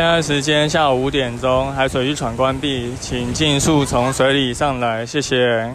现在时间下午五点钟，海水浴场关闭，请尽速从水里上来，谢谢。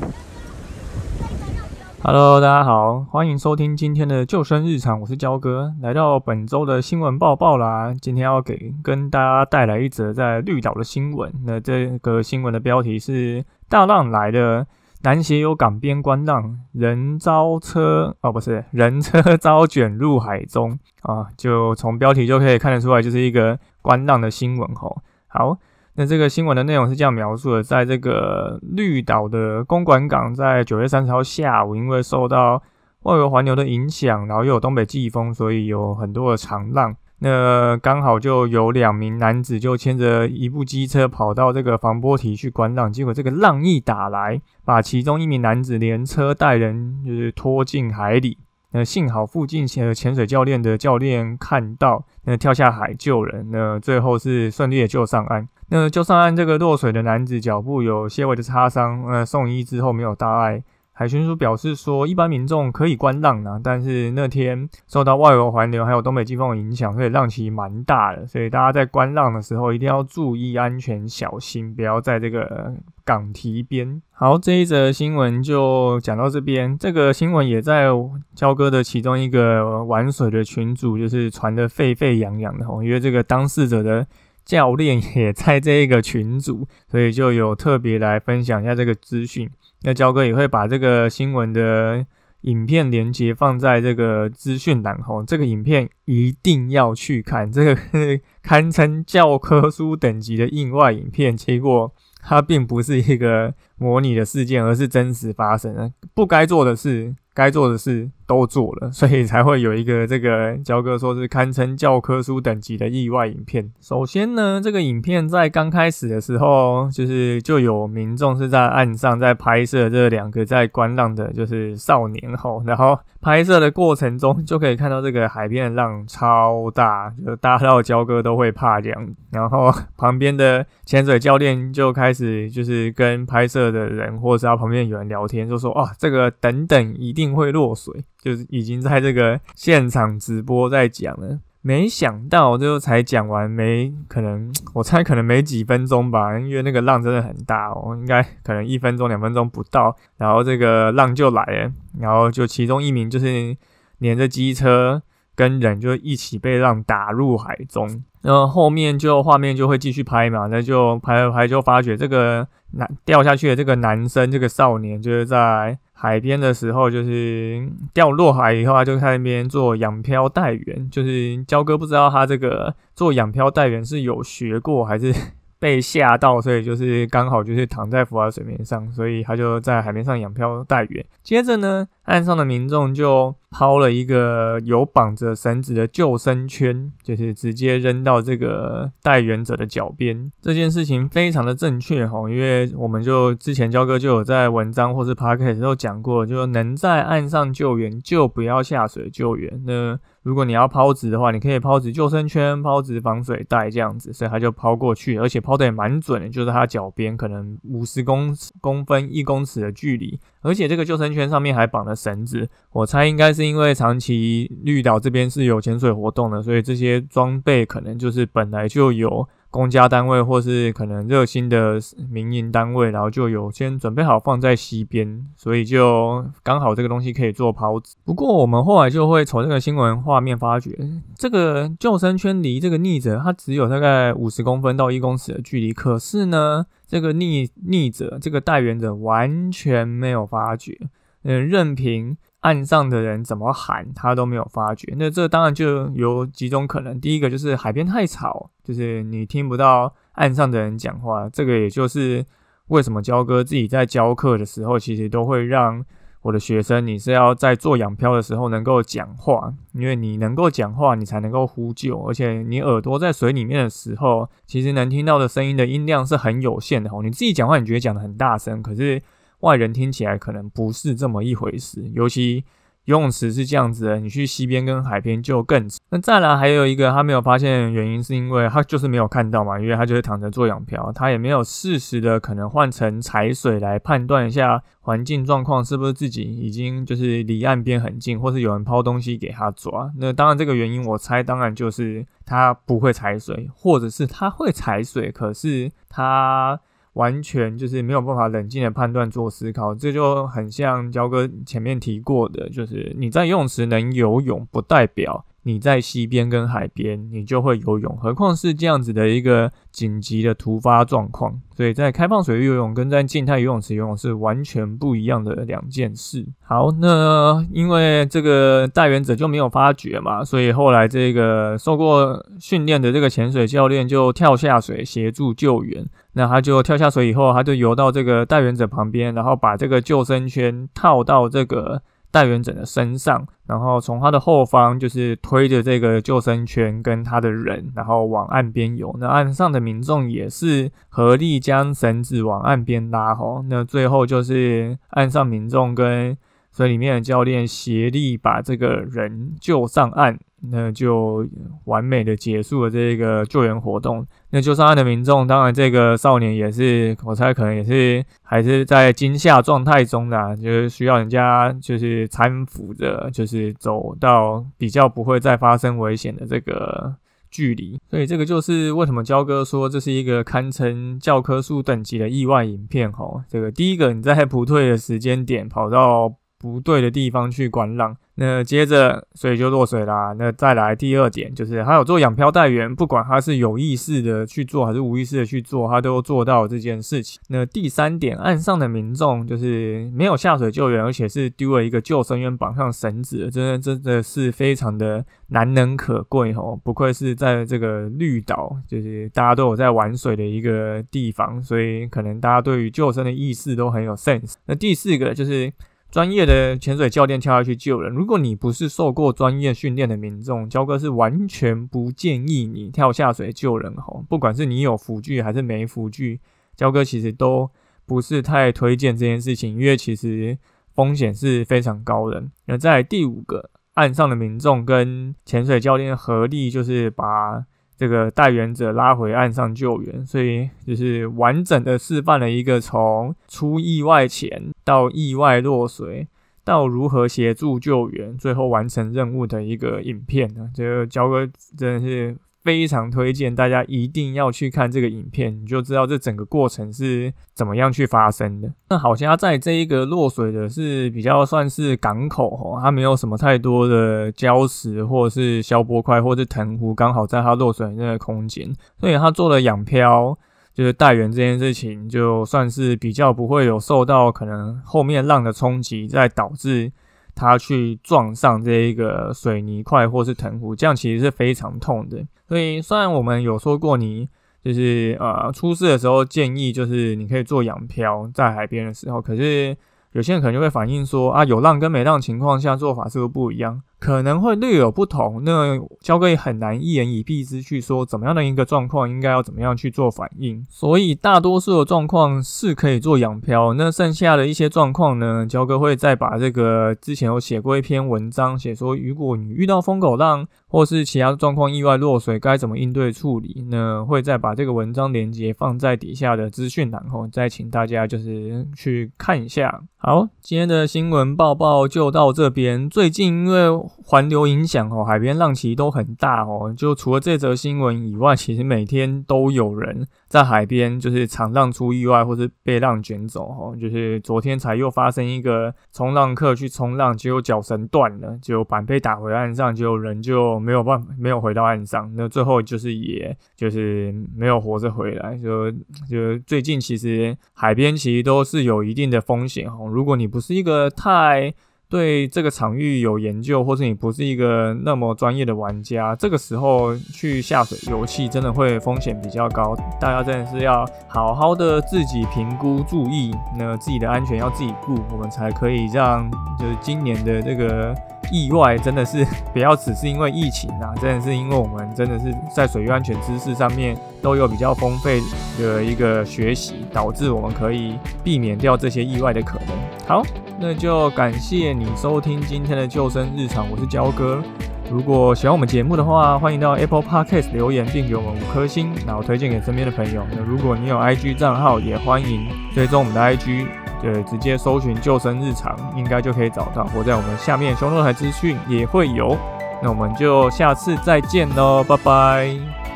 Hello，大家好，欢迎收听今天的救生日常，我是焦哥，来到本周的新闻报报啦。今天要给跟大家带来一则在绿岛的新闻。那这个新闻的标题是“大浪来了，南斜有港边观浪，人遭车哦，不是人车遭卷入海中啊”，就从标题就可以看得出来，就是一个观浪的新闻吼。好。那这个新闻的内容是这样描述的：在这个绿岛的公馆港，在九月三十号下午，因为受到外围环流的影响，然后又有东北季风，所以有很多的长浪。那刚好就有两名男子就牵着一部机车跑到这个防波堤去观浪，结果这个浪一打来，把其中一名男子连车带人就是拖进海里。那幸好附近潜潜水教练的教练看到，那跳下海救人，那最后是顺利的救上岸。那救上岸这个落水的男子脚部有些微的擦伤，呃，送医之后没有大碍。海巡署表示说，一般民众可以观浪呢，但是那天受到外围环流还有东北季风的影响，所以浪其实蛮大的，所以大家在观浪的时候一定要注意安全，小心，不要在这个港堤边。好，这一则新闻就讲到这边。这个新闻也在交哥的其中一个玩水的群组，就是传的沸沸扬扬的哦，因为这个当事者的。教练也在这一个群组，所以就有特别来分享一下这个资讯。那焦哥也会把这个新闻的影片连接放在这个资讯栏吼，这个影片一定要去看，这个 堪称教科书等级的印外影片。结果它并不是一个模拟的事件，而是真实发生的，不该做的事。该做的事都做了，所以才会有一个这个焦哥说是堪称教科书等级的意外影片。首先呢，这个影片在刚开始的时候，就是就有民众是在岸上在拍摄这两个在观浪的，就是少年吼。然后拍摄的过程中，就可以看到这个海边的浪超大，就大到焦哥都会怕这样。然后旁边的潜水教练就开始就是跟拍摄的人或者他旁边有人聊天，就说啊，这个等等一定。定会落水，就是已经在这个现场直播在讲了。没想到就才讲完，没可能，我猜可能没几分钟吧，因为那个浪真的很大哦，应该可能一分钟两分钟不到，然后这个浪就来了，然后就其中一名就是连着机车跟人就一起被浪打入海中，然后后面就画面就会继续拍嘛，那就拍拍就发觉这个男掉下去的这个男生，这个少年就是在。海边的时候，就是掉落海以后，他就在那边做养漂带员。就是焦哥不知道他这个做养漂带员是有学过还是。被吓到，所以就是刚好就是躺在浮在水面上，所以他就在海面上养漂带员。接着呢，岸上的民众就抛了一个有绑着绳子的救生圈，就是直接扔到这个待援者的脚边。这件事情非常的正确哈，因为我们就之前焦哥就有在文章或是 p o d c a s 都讲过，就能在岸上救援就不要下水救援。那如果你要抛掷的话，你可以抛掷救生圈、抛掷防水袋这样子，所以他就抛过去，而且抛的也蛮准的，就是他脚边可能五十公公分、一公尺的距离，而且这个救生圈上面还绑了绳子，我猜应该是因为长期绿岛这边是有潜水活动的，所以这些装备可能就是本来就有。公家单位或是可能热心的民营单位，然后就有先准备好放在溪边，所以就刚好这个东西可以做抛子。不过我们后来就会从这个新闻画面发觉，这个救生圈离这个逆者它只有大概五十公分到一公尺的距离，可是呢，这个逆逆者这个带援者完全没有发觉，嗯，任凭。岸上的人怎么喊，他都没有发觉。那这当然就有几种可能。第一个就是海边太吵，就是你听不到岸上的人讲话。这个也就是为什么焦哥自己在教课的时候，其实都会让我的学生，你是要在做仰漂的时候能够讲话，因为你能够讲话，你才能够呼救。而且你耳朵在水里面的时候，其实能听到的声音的音量是很有限的。吼，你自己讲话，你觉得讲的很大声，可是。外人听起来可能不是这么一回事，尤其游泳池是这样子的，你去溪边跟海边就更。那再来还有一个他没有发现的原因，是因为他就是没有看到嘛，因为他就是躺着做仰漂，他也没有适时的可能换成踩水来判断一下环境状况是不是自己已经就是离岸边很近，或是有人抛东西给他抓。那当然这个原因我猜当然就是他不会踩水，或者是他会踩水，可是他。完全就是没有办法冷静的判断做思考，这就很像焦哥前面提过的，就是你在游泳池能游泳，不代表。你在溪边跟海边，你就会游泳，何况是这样子的一个紧急的突发状况。所以在开放水域游泳跟在静态游泳池游泳是完全不一样的两件事。好，那因为这个带援者就没有发觉嘛，所以后来这个受过训练的这个潜水教练就跳下水协助救援。那他就跳下水以后，他就游到这个带援者旁边，然后把这个救生圈套到这个。带援者的身上，然后从他的后方就是推着这个救生圈跟他的人，然后往岸边游。那岸上的民众也是合力将绳子往岸边拉。吼，那最后就是岸上民众跟水里面的教练协力把这个人救上岸。那就完美的结束了这个救援活动。那救上岸的民众，当然这个少年也是，我猜可能也是还是在惊吓状态中的，就是需要人家就是搀扶着，就是走到比较不会再发生危险的这个距离。所以这个就是为什么焦哥说这是一个堪称教科书等级的意外影片。吼，这个第一个你在不退的时间点跑到不对的地方去管浪。那接着水就落水啦。那再来第二点，就是还有做仰漂带员，不管他是有意识的去做还是无意识的去做，他都做到这件事情。那第三点，岸上的民众就是没有下水救援，而且是丢了一个救生员绑上绳子，真的真的是非常的难能可贵哦。不愧是在这个绿岛，就是大家都有在玩水的一个地方，所以可能大家对于救生的意识都很有 sense。那第四个就是。专业的潜水教练跳下去救人。如果你不是受过专业训练的民众，焦哥是完全不建议你跳下水救人哈。不管是你有辅具还是没辅具，焦哥其实都不是太推荐这件事情，因为其实风险是非常高的。那在第五个，岸上的民众跟潜水教练合力，就是把。这个带援者拉回岸上救援，所以就是完整的示范了一个从出意外前到意外落水，到如何协助救援，最后完成任务的一个影片呢。这个焦哥真的是。非常推荐大家一定要去看这个影片，你就知道这整个过程是怎么样去发生的。那好像在这一个落水的是比较算是港口哦，它没有什么太多的礁石或者是消波块或者藤壶，刚好在它落水那个空间，所以它做了仰漂，就是带援这件事情，就算是比较不会有受到可能后面浪的冲击，再导致。他去撞上这一个水泥块或是藤壶，这样其实是非常痛的。所以虽然我们有说过，你就是呃出事的时候建议就是你可以做仰漂在海边的时候，可是有些人可能就会反映说啊有浪跟没浪情况下做法是不是不一样？可能会略有不同，那焦哥也很难一言以蔽之去说怎么样的一个状况应该要怎么样去做反应。所以大多数的状况是可以做仰漂，那剩下的一些状况呢，焦哥会再把这个之前有写过一篇文章，写说如果你遇到风口浪或是其他状况意外落水该怎么应对处理，那会再把这个文章连接放在底下的资讯栏后，再请大家就是去看一下。好，今天的新闻报报就到这边。最近因为环流影响哦，海边浪其实都很大哦。就除了这则新闻以外，其实每天都有人在海边就是长浪出意外，或是被浪卷走哦。就是昨天才又发生一个冲浪客去冲浪，结果脚绳断了，就板被打回岸上，就人就没有办法没有回到岸上。那最后就是也就是没有活着回来。就就最近其实海边其实都是有一定的风险哦。如果你不是一个太对这个场域有研究，或是你不是一个那么专业的玩家，这个时候去下水游戏真的会风险比较高。大家真的是要好好的自己评估，注意那自己的安全要自己顾，我们才可以让就是今年的这个意外真的是不要只是因为疫情啊，真的是因为我们真的是在水域安全知识上面都有比较丰沛的一个学习，导致我们可以避免掉这些意外的可能。好。那就感谢你收听今天的救生日常，我是焦哥。如果喜欢我们节目的话，欢迎到 Apple Podcast 留言并给我们五颗星，然后推荐给身边的朋友。那如果你有 IG 账号，也欢迎追踪我们的 IG，对，直接搜寻救生日常，应该就可以找到。或在我们下面胸露台资讯也会有。那我们就下次再见喽，拜拜。